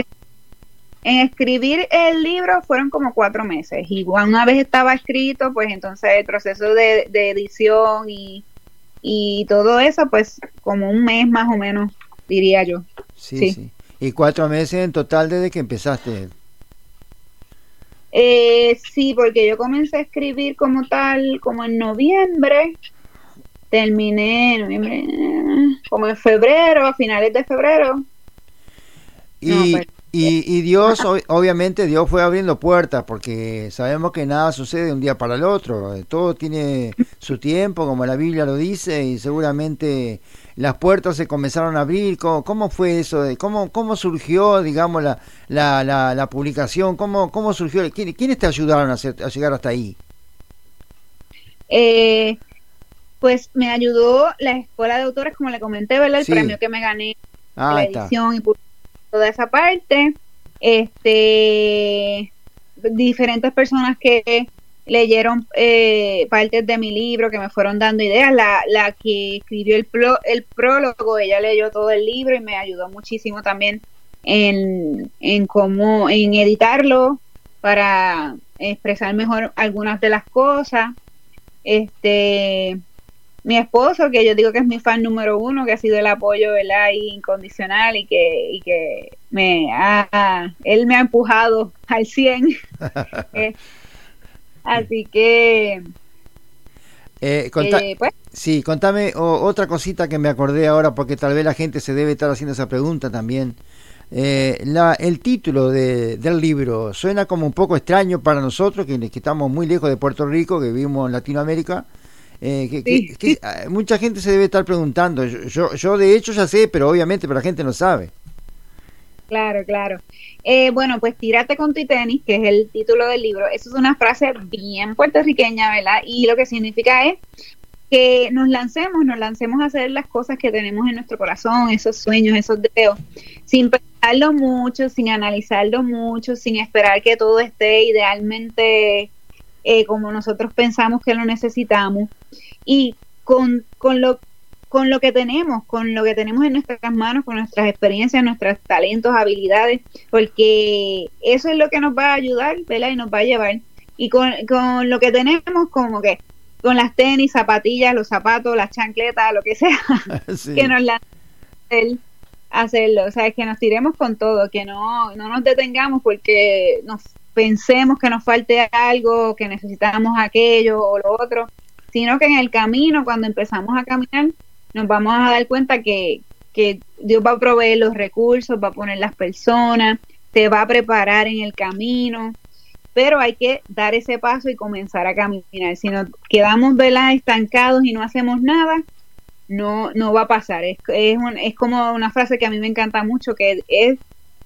escribir el libro fueron como cuatro meses. Y una vez estaba escrito, pues entonces el proceso de, edición y, y todo eso, pues como un mes más o menos, diría yo. sí. sí. Y cuatro meses en total desde que empezaste. Eh, sí, porque yo comencé a escribir como tal, como en noviembre, terminé noviembre, como en febrero, a finales de febrero. Y, pues, y, Dios, obviamente, Dios fue abriendo puertas, porque sabemos que nada sucede de un día para el otro, todo tiene su tiempo, como la Biblia lo dice, y seguramente las puertas se comenzaron a abrir? ¿Cómo, cómo fue eso? ¿Cómo, ¿Cómo surgió, digamos, la, la, la, publicación? ¿Cómo, cómo surgió? ¿Quiénes te ayudaron a, a llegar hasta ahí? Eh, pues me ayudó la escuela de autores, como le comenté, ¿verdad? El premio que me gané, ah, la edición y toda esa parte. Este, diferentes personas que leyeron eh, partes de mi libro que me fueron dando ideas. La, la que escribió el, el prólogo, ella leyó todo el libro y me ayudó muchísimo también en, en cómo, en editarlo. para expresar mejor algunas de las cosas. Este, mi esposo, que yo digo que es mi fan número uno, que ha sido el apoyo ¿verdad? incondicional y que, y que me ha, él me ha empujado al 100. Eh, así que... Eh, eh, pues. Sí, contame otra cosita que me acordé ahora, porque tal vez la gente se debe estar haciendo esa pregunta también. la, el título de, del libro suena como un poco extraño para nosotros, que, que, estamos muy lejos de Puerto Rico, que vivimos en Latinoamérica, eh, que, ah, mucha gente se debe estar preguntando. Yo, yo, de hecho ya sé, pero obviamente pero la gente no sabe. Claro, claro. Eh, bueno, pues tírate con tu tenis, que es el título del libro. Eso es una frase bien puertorriqueña, ¿verdad? Y lo que significa es que nos lancemos, nos lancemos a hacer las cosas que tenemos en nuestro corazón, esos sueños, esos deseos, sin pensarlo mucho, sin analizarlo mucho, sin esperar que todo esté idealmente eh, como nosotros pensamos que lo necesitamos y con, con, lo, con lo que tenemos, con lo que tenemos en nuestras manos, con nuestras experiencias, nuestros talentos, habilidades, porque eso es lo que nos va a ayudar, ¿verdad? Y nos va a llevar. Y con, con lo que tenemos, como que con las tenis, zapatillas, los zapatos, las chancletas, lo que sea, que nos la hacerlo, o sea, que nos tiremos con todo, que no, no nos detengamos porque nos pensemos que nos falte algo, que necesitamos aquello o lo otro, sino que en el camino, cuando empezamos a caminar, nos vamos a dar cuenta que, que Dios va a proveer los recursos, va a poner las personas, te va a preparar en el camino, pero hay que dar ese paso y comenzar a caminar. Si nos quedamos estancados y no hacemos nada, no, no va a pasar. Es, es, es como una frase que a mí me encanta mucho, que es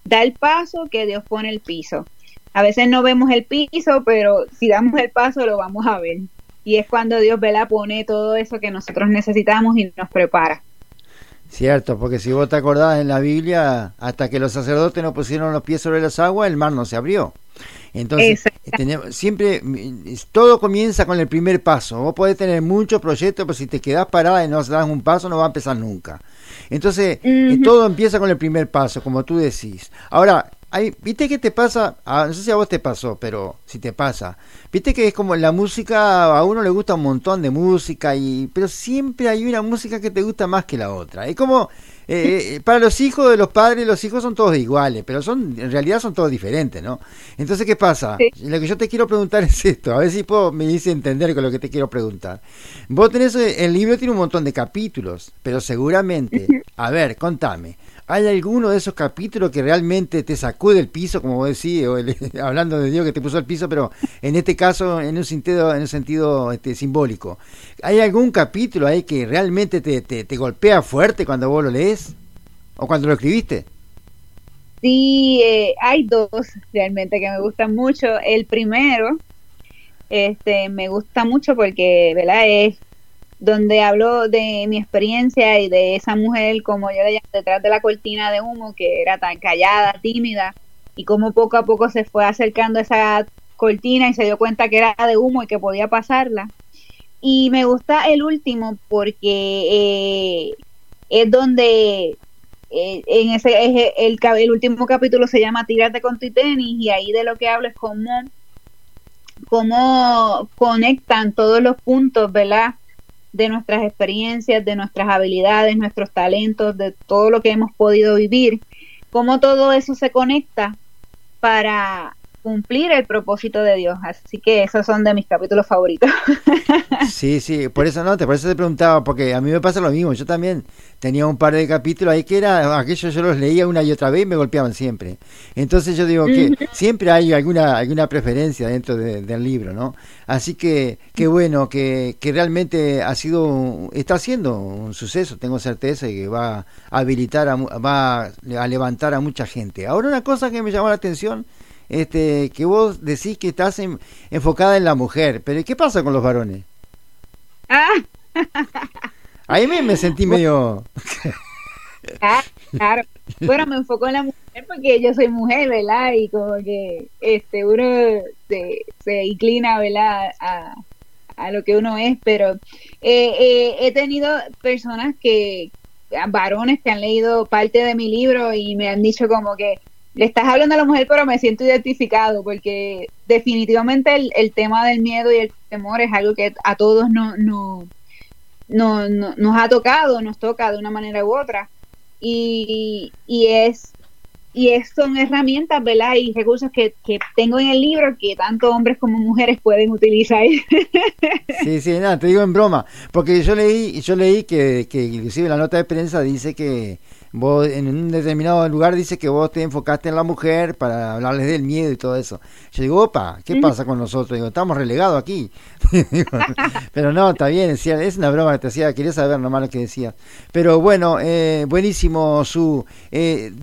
dar el paso que Dios pone el piso a veces no vemos el piso, pero si damos el paso lo vamos a ver. Y es cuando Dios la pone todo eso que nosotros necesitamos y nos prepara. Cierto, porque si vos te acordás en la Biblia, hasta que los sacerdotes no pusieron los pies sobre las aguas, el mar no se abrió. Entonces, tenemos, siempre, todo comienza con el primer paso. Vos podés tener muchos proyectos, pero si te quedás parada y no das un paso, no va a empezar nunca. Entonces, eh, todo empieza con el primer paso, como tú decís. Ahora, ¿Viste qué te pasa? Ah, no sé si a vos te pasó, pero si te pasa. Viste que es como la música, a uno le gusta un montón de música, y pero siempre hay una música que te gusta más que la otra. Es como, eh, eh, para los hijos de los padres, los hijos son todos iguales, pero son en realidad son todos diferentes, ¿no? Entonces, ¿qué pasa? Lo que yo te quiero preguntar es esto, a ver si puedo, me dice entender con lo que te quiero preguntar. Vos tenés, eh, el libro tiene un montón de capítulos, pero seguramente, a ver, contame. ¿Hay alguno de esos capítulos que realmente te sacude el piso, como vos decís, o hablando de Dios que te puso el piso, pero en este caso en un sentido, en un sentido este, simbólico? ¿Hay algún capítulo ahí que realmente te, te, golpea fuerte cuando vos lo lees? ¿O cuando lo escribiste? Sí, eh, hay dos realmente que me gustan mucho. El primero, este, me gusta mucho porque, ¿verdad? Es donde hablo de mi experiencia y de esa mujer, como yo le llamo, detrás de la cortina de humo, que era tan callada, tímida, y cómo poco a poco se fue acercando a esa cortina y se dio cuenta que era de humo y que podía pasarla. Y me gusta el último porque eh, es donde eh, en ese el, el, último capítulo se llama Tírate con tu tenis y ahí de lo que hablo es cómo, cómo conectan todos los puntos, ¿verdad? De nuestras experiencias, de nuestras habilidades, nuestros talentos, de todo lo que hemos podido vivir, cómo todo eso se conecta para cumplir el propósito de Dios. Así que esos son de mis capítulos favoritos. Sí, sí, por eso no, te por eso te preguntaba, porque a mí me pasa lo mismo. Yo también tenía un par de capítulos ahí que era, aquellos yo los leía una y otra vez y me golpeaban siempre. Entonces yo digo que siempre hay alguna alguna preferencia dentro del libro, ¿no? Así que qué bueno que, que realmente ha sido, está siendo un suceso, tengo certeza, y que va a habilitar, va a levantar a mucha gente. Ahora una cosa que me llamó la atención este, que vos decís que estás enfocada en la mujer, pero ¿qué pasa con los varones? Ah. Ahí me, me sentí medio... Ah, claro. Bueno, me enfoco en la mujer porque yo soy mujer, ¿verdad? Y como que este uno se, se inclina, ¿verdad? A, a lo que uno es, pero eh, eh, he tenido personas que, varones que han leído parte de mi libro y me han dicho como que le estás hablando a la mujer, pero me siento identificado porque definitivamente el, el tema del miedo y el temor es algo que a todos no, no, no, nos ha tocado, nos toca de una manera u otra. Y, y es y es, son herramientas, ¿verdad? Y recursos que, que, tengo en el libro que tanto hombres como mujeres pueden utilizar. Sí, sí, nada, te digo en broma, porque yo leí, yo leí que, que inclusive la nota de prensa dice que vos en un determinado lugar dice que vos te enfocaste en la mujer para hablarles del miedo y todo eso. Yo digo, opa, ¿qué pasa con nosotros? Digo, estamos relegados aquí. Pero no, está bien, es una broma que te hacía, quería saber nomás lo que decía. Pero bueno, eh, buenísimo, Su. Eh,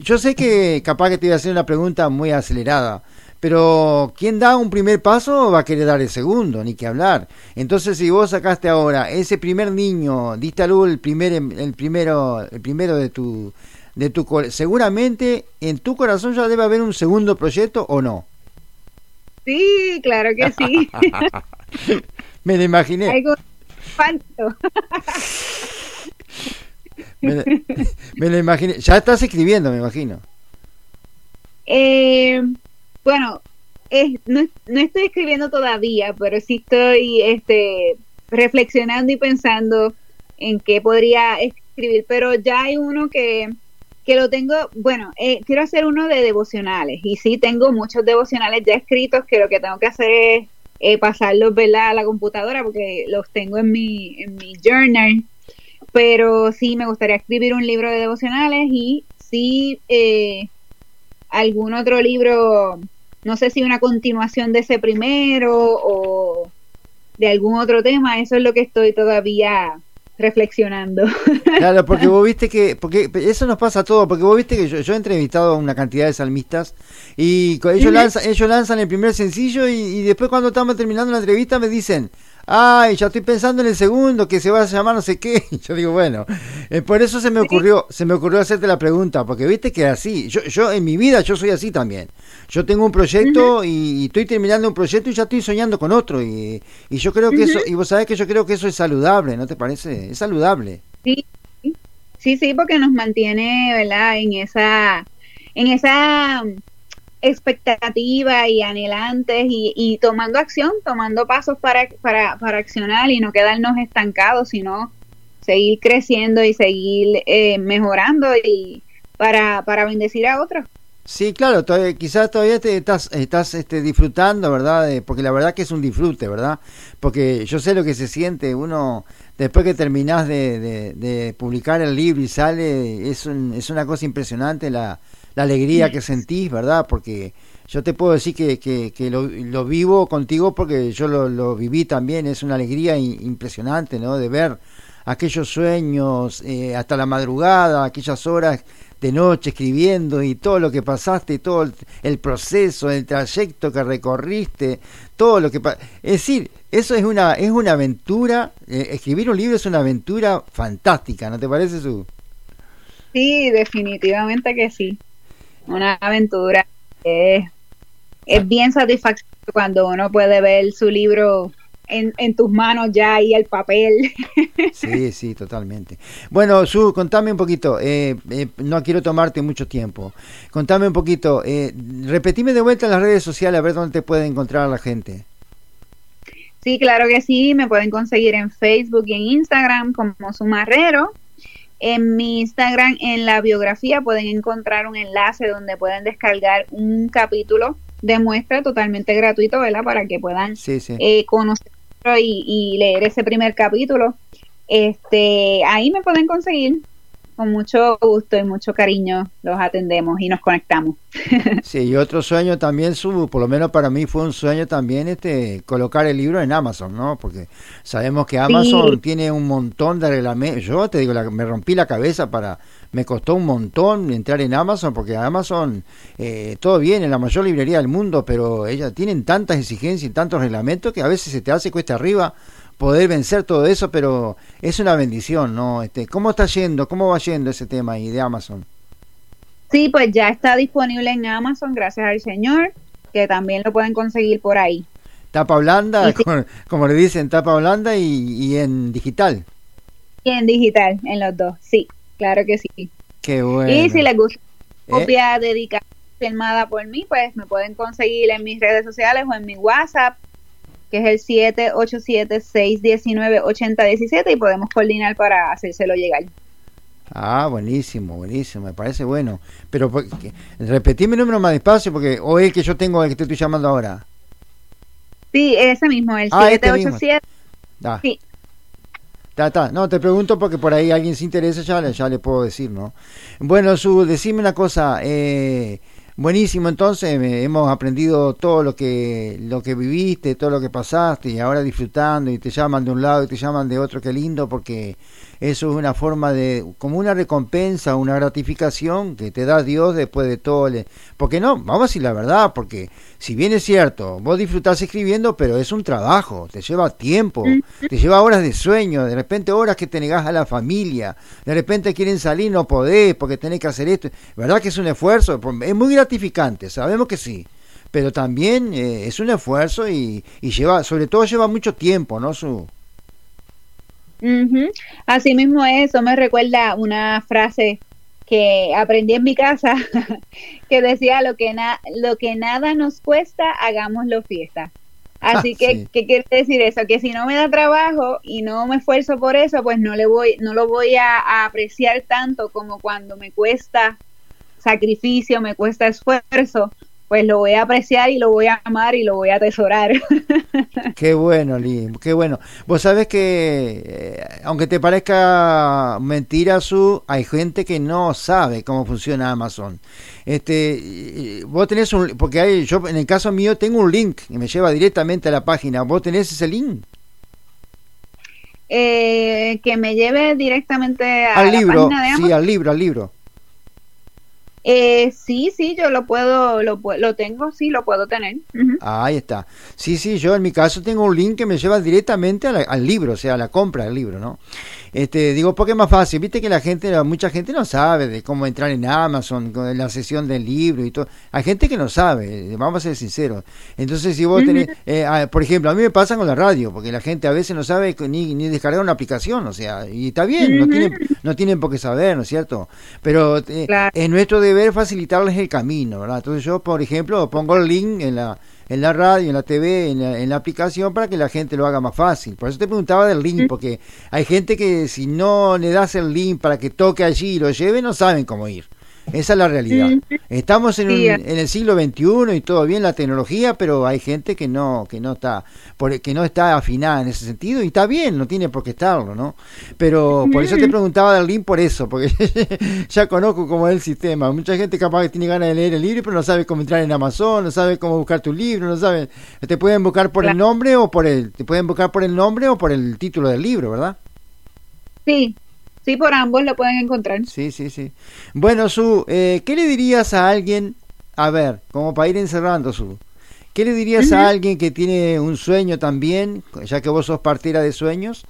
yo sé que capaz que te iba a hacer una pregunta muy acelerada pero quien da un primer paso va a querer dar el segundo, ni que hablar. Entonces, si vos sacaste ahora ese primer niño, diste a luz el primer, el primero, el primero de tu, de tu, seguramente en tu corazón ya debe haber un segundo proyecto o no. Sí, claro que sí. me lo imaginé. me, me lo imaginé. Ya estás escribiendo, me imagino. Eh, bueno, no, estoy escribiendo todavía, pero sí estoy este, reflexionando y pensando en qué podría escribir, pero ya hay uno que, que lo tengo, bueno, eh, quiero hacer uno de devocionales y sí tengo muchos devocionales ya escritos que lo que tengo que hacer es eh, pasarlos a la computadora porque los tengo en mi, en mi journal, pero sí me gustaría escribir un libro de devocionales y sí eh, algún otro libro no sé si una continuación de ese primero o de algún otro tema, eso es lo que estoy todavía reflexionando. Claro, porque vos viste que, porque eso nos pasa a todos, porque vos viste que yo, he entrevistado a una cantidad de salmistas y ellos lanzan, ellos lanzan el primer sencillo y, y después cuando estamos terminando la entrevista me dicen, ay, ya estoy pensando en el segundo que se va a llamar no sé qué. yo digo, bueno, eh, por eso se me ocurrió, se me ocurrió hacerte la pregunta, porque viste que así, yo, yo en mi vida yo soy así también. Yo tengo un proyecto y, estoy terminando un proyecto y ya estoy soñando con otro y, y yo creo que eso, y vos sabés que yo creo que eso es saludable, ¿no te parece? Es saludable. Sí, sí, sí, porque nos mantiene, ¿verdad? En esa, en esa expectativa y anhelantes y, tomando acción, tomando pasos para, para, para, accionar y no quedarnos estancados, sino seguir creciendo y seguir eh, mejorando y para, para bendecir a otros. Sí, claro, todavía, quizás todavía te estás, estás este, disfrutando, ¿verdad? porque la verdad que es un disfrute, ¿verdad? Porque yo sé lo que se siente uno después que terminás de, de, de publicar el libro y sale, es, un, es una cosa impresionante la, la alegría que sentís, ¿verdad? Porque yo te puedo decir que, que, lo, lo, vivo contigo porque yo lo, lo, viví también, es una alegría impresionante, ¿no? De ver aquellos sueños eh, hasta la madrugada, aquellas horas de noche escribiendo y todo lo que pasaste, todo el, proceso, el trayecto que recorriste, todo lo que... Es decir, eso es una, es una aventura, eh, escribir un libro es una aventura fantástica, ¿no te parece, Su? Sí, definitivamente que sí una aventura. Es, es bien satisfactorio cuando uno puede ver su libro en, en, tus manos ya y el papel. Sí, sí, totalmente. Bueno, Su, contame un poquito, eh, eh, no quiero tomarte mucho tiempo, contame un poquito, eh, repetime de vuelta en las redes sociales a ver dónde te puede encontrar la gente. Sí, claro que sí, me pueden conseguir en Facebook y en Instagram como Sumarrero en mi Instagram, en la biografía, pueden encontrar un enlace donde pueden descargar un capítulo de muestra totalmente gratuito, ¿verdad? Para que puedan Eh, conocerlo y, y, leer ese primer capítulo. Este, ahí me pueden conseguir con mucho gusto y mucho cariño los atendemos y nos conectamos. Sí, y otro sueño también, su, por lo menos para mí fue un sueño también este colocar el libro en Amazon, ¿no? Porque sabemos que Amazon tiene un montón de reglamentos. Yo te digo, me rompí la cabeza para, me costó un montón entrar en Amazon, porque Amazon, eh, todo bien, en la mayor librería del mundo, pero ellas tienen tantas exigencias y tantos reglamentos que a veces se te hace cuesta arriba poder vencer todo eso, pero es una bendición, ¿no? Este, ¿Cómo está yendo? ¿Cómo va yendo ese tema ahí de Amazon? Sí, pues ya está disponible en Amazon, gracias al Señor, que también lo pueden conseguir por ahí. Tapa blanda, como, le dicen, tapa blanda y, en digital. Y en digital, en los dos, sí, claro que sí. Qué bueno. Y si les gusta ¿Eh? copia dedicada firmada por mí, pues me pueden conseguir en mis redes sociales o en mi WhatsApp, que es el 787-619-8017 y podemos coordinar para hacérselo llegar. Ah, buenísimo, buenísimo, me parece bueno. Pero repetime el número más despacio porque o es que yo tengo el que te estoy llamando ahora. Sí, ese mismo, el 787. Ah, este sí. No, te pregunto porque por ahí alguien se interesa, ya, ya le puedo decir, ¿no? Bueno, Su, decime una cosa. Eh, buenísimo, entonces hemos aprendido todo lo que, lo que viviste, todo lo que pasaste y ahora disfrutando y te llaman de un lado y te llaman de otro, qué lindo, porque eso es una forma de, como una recompensa, una gratificación que te da Dios después de todo. El, porque no, vamos a decir la verdad, porque si bien es cierto, vos disfrutás escribiendo, pero es un trabajo, te lleva tiempo, te lleva horas de sueño, de repente horas que te negás a la familia, de repente quieren salir, no podés porque tenés que hacer esto. ¿Verdad que es un esfuerzo? Es muy gratificante, sabemos que sí pero también eh, es un esfuerzo y, y, lleva, sobre todo lleva mucho tiempo, ¿no? Su, Así mismo eso me recuerda una frase que aprendí en mi casa que decía lo que lo que nada nos cuesta hagámoslo fiesta así que qué quiere decir eso que si no me da trabajo y no me esfuerzo por eso pues no le voy no lo voy a apreciar tanto como cuando me cuesta sacrificio me cuesta esfuerzo pues lo voy a apreciar y lo voy a amar y lo voy a atesorar. Qué bueno, Lee, qué bueno. Vos sabes que, eh, aunque te parezca mentira, su, hay gente que no sabe cómo funciona Amazon. Este, vos tenés un, porque hay, yo en el caso mío tengo un link que me lleva directamente a la página. ¿Vos tenés ese link? Eh, que me lleve directamente al libro, sí, al libro, al libro. Eh, sí, sí, yo lo puedo, lo, lo tengo, sí, lo puedo tener. Ahí está. Sí, sí, yo en mi caso tengo un link que me lleva directamente al libro, o sea, a la compra del libro, ¿no? Este, digo, porque es más fácil. Viste que la gente, mucha gente no sabe de cómo entrar en Amazon, con la sesión del libro y todo. Hay gente que no sabe, vamos a ser sinceros. Entonces, si vos tenés, eh, por ejemplo, a mí me pasa con la radio, porque la gente a veces no sabe ni, ni descargar una aplicación, o sea, y está bien, no, tienen, no tienen por qué saber, ¿no es cierto? Pero eh, es nuestro deber facilitarles el camino, ¿verdad? Entonces yo, por ejemplo, pongo el link en la en la radio, en la TV, en la, aplicación para que la gente lo haga más fácil. Por eso te preguntaba del link, porque hay gente que si no le das el link para que toque allí y lo lleve, no saben cómo ir. Esa es la realidad. Estamos en, en, el siglo XXI y todo bien la tecnología, pero hay gente que no que no está que no está afinada en ese sentido y está bien, no tiene por qué estarlo, ¿no? Pero por eso te preguntaba link por eso, porque ya conozco cómo es el sistema. Mucha gente capaz que tiene ganas de leer el libro, pero no sabe cómo entrar en Amazon, no sabe cómo buscar tu libro, no sabe. Te pueden buscar por el nombre o por el te pueden buscar por el nombre o por el título del libro, ¿verdad? Sí, Sí, por ambos lo pueden encontrar. Sí, sí, sí. Bueno, Su, eh, ¿qué le dirías a alguien? A ver, como para ir encerrando, Su. ¿Qué le dirías a alguien que tiene un sueño también, ya que vos sos partera de sueños?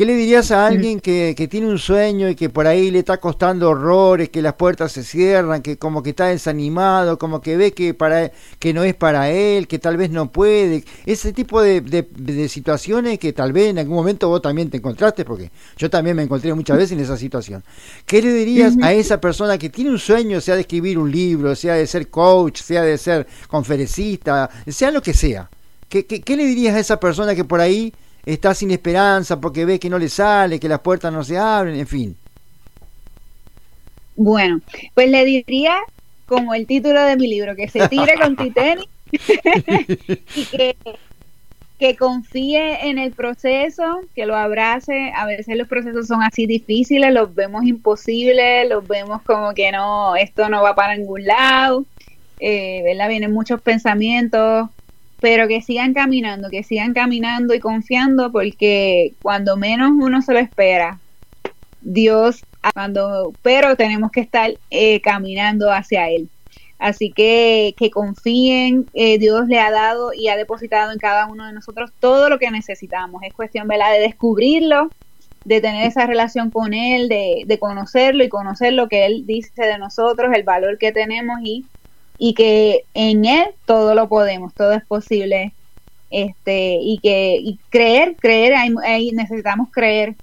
¿Qué le dirías a alguien que, que, tiene un sueño y que por ahí le está costando horrores, que las puertas se cierran, que como que está desanimado, como que ve que, para, que no es para él, que tal vez no puede? Ese tipo de, de, situaciones que tal vez en algún momento vos también te encontraste, porque yo también me encontré muchas veces en esa situación. ¿Qué le dirías a esa persona que tiene un sueño, sea de escribir un libro, sea de ser coach, sea de ser conferencista, sea lo que sea? ¿Qué, qué, qué le dirías a esa persona que por ahí está sin esperanza porque ve que no le sale, que las puertas no se abren, en fin. Bueno, pues le diría como el título de mi libro, que se tire con Titanic y que, que confíe en el proceso, que lo abrace. A veces los procesos son así difíciles, los vemos imposibles, los vemos como que no, esto no va para ningún lado. Eh, ¿verdad? Vienen muchos pensamientos pero que sigan caminando, que sigan caminando y confiando porque cuando menos uno se lo espera, Dios, cuando, pero tenemos que estar eh, caminando hacia Él. Así que que confíen, eh, Dios le ha dado y ha depositado en cada uno de nosotros todo lo que necesitamos. Es cuestión ¿verdad? de descubrirlo, de tener esa relación con Él, de, de conocerlo y conocer lo que Él dice de nosotros, el valor que tenemos y y que en él todo lo podemos, todo es posible. Este, y que y creer, creer, hay, necesitamos creer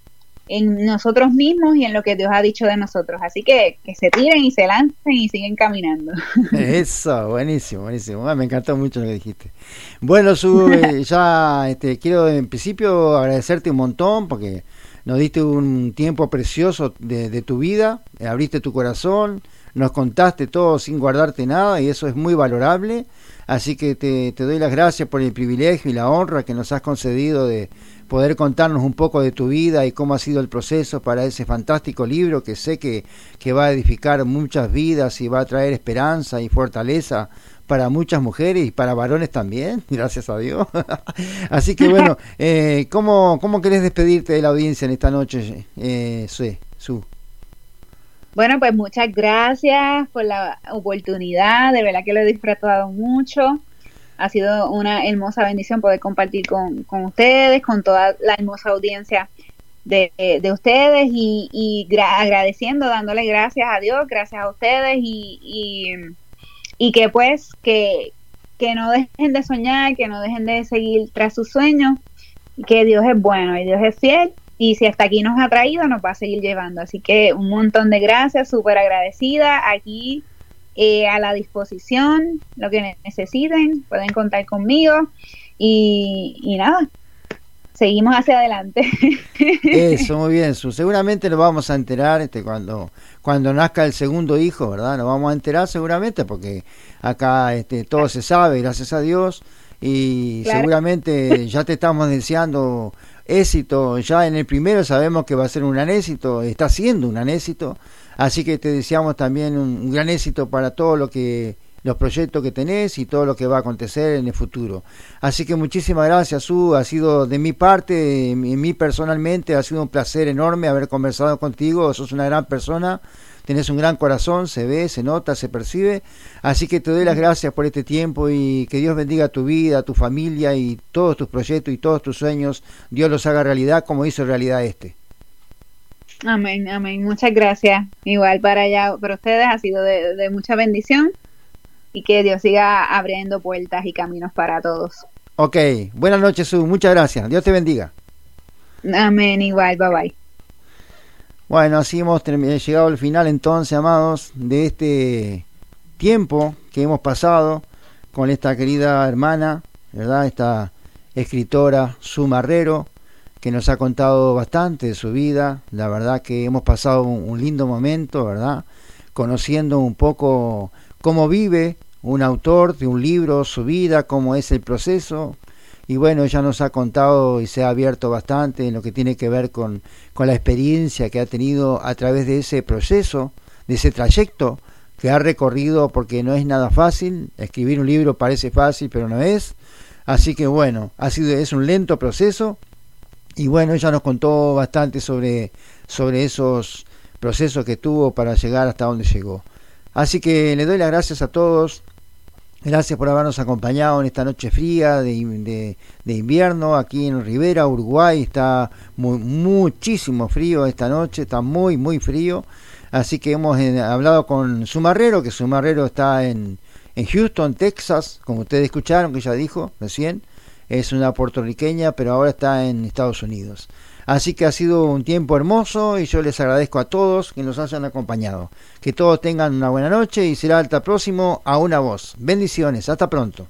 en nosotros mismos y en lo que Dios ha dicho de nosotros. Así que que se tiren y se lancen y siguen caminando. Eso, buenísimo, buenísimo. Ah, me encantó mucho lo que dijiste. Bueno, Su, eh, ya este, quiero en principio agradecerte un montón porque nos diste un tiempo precioso de, de tu vida, abriste tu corazón, nos contaste todo sin guardarte nada y eso es muy valorable. Así que te, te doy las gracias por el privilegio y la honra que nos has concedido de poder contarnos un poco de tu vida y cómo ha sido el proceso para ese fantástico libro que sé que, que va a edificar muchas vidas y va a traer esperanza y fortaleza para muchas mujeres y para varones también, gracias a Dios. Así que bueno, eh, ¿cómo, ¿cómo querés despedirte de la audiencia en esta noche, eh, Su? Bueno, pues muchas gracias por la oportunidad, de verdad que lo he disfrutado mucho. Ha sido una hermosa bendición poder compartir con, con ustedes, con toda la hermosa audiencia de, de ustedes y, y agradeciendo, dándole gracias a Dios, gracias a ustedes y, y, y que pues que, que no dejen de soñar, que no dejen de seguir tras sus sueños, que Dios es bueno y Dios es fiel y si hasta aquí nos ha traído, nos va a seguir llevando. Así que un montón de gracias, súper agradecida. Aquí eh, a la disposición, lo que necesiten, pueden contar conmigo. Y, y nada, seguimos hacia adelante. Eso, muy bien. Seguramente nos vamos a enterar este, cuando, cuando nazca el segundo hijo, ¿verdad? Nos vamos a enterar seguramente porque acá este, todo se sabe, gracias a Dios. Y seguramente ya te estamos deseando éxito. Ya en el primero sabemos que va a ser un gran éxito, está siendo un gran éxito. Así que te deseamos también un, gran éxito para todo lo que los proyectos que tenés y todo lo que va a acontecer en el futuro. Así que muchísimas gracias, Su. Ha sido de mi parte, en mí personalmente, ha sido un placer enorme haber conversado contigo. Sos una gran persona tenés un gran corazón, se ve, se nota, se percibe. Así que te doy las gracias por este tiempo y que Dios bendiga tu vida, tu familia y todos tus proyectos y todos tus sueños. Dios los haga realidad como hizo realidad este. Amén, amén. Muchas gracias. Igual para allá, para ustedes ha sido de, mucha bendición y que Dios siga abriendo puertas y caminos para todos. Ok, buenas noches, Su. Muchas gracias. Dios te bendiga. Amén, igual. Bye bye. Bueno, así hemos llegado al final entonces, amados, de este tiempo que hemos pasado con esta querida hermana, ¿verdad? Esta escritora Sumarrero, que nos ha contado bastante de su vida. La verdad que hemos pasado un, lindo momento, ¿verdad? Conociendo un poco cómo vive un autor de un libro, su vida, cómo es el proceso, y bueno, ella nos ha contado y se ha abierto bastante en lo que tiene que ver con, con la experiencia que ha tenido a través de ese proceso, de ese trayecto que ha recorrido, porque no es nada fácil, escribir un libro parece fácil, pero no es. Así que bueno, ha sido, es un lento proceso, y bueno, ella nos contó bastante sobre, sobre esos procesos que tuvo para llegar hasta donde llegó. Así que le doy las gracias a todos Gracias por habernos acompañado en esta noche fría de, de, invierno aquí en Rivera, Uruguay. Está muy, muchísimo frío esta noche, está muy, muy frío. Así que hemos eh, hablado con Sumarrero, que Sumarrero está en, en Houston, Texas, como ustedes escucharon, que ya dijo recién. Es una puertorriqueña, pero ahora está en Estados Unidos. Así que ha sido un tiempo hermoso y yo les agradezco a todos que nos hayan acompañado. Que todos tengan una buena noche y será hasta próximo a una voz. Bendiciones, hasta pronto.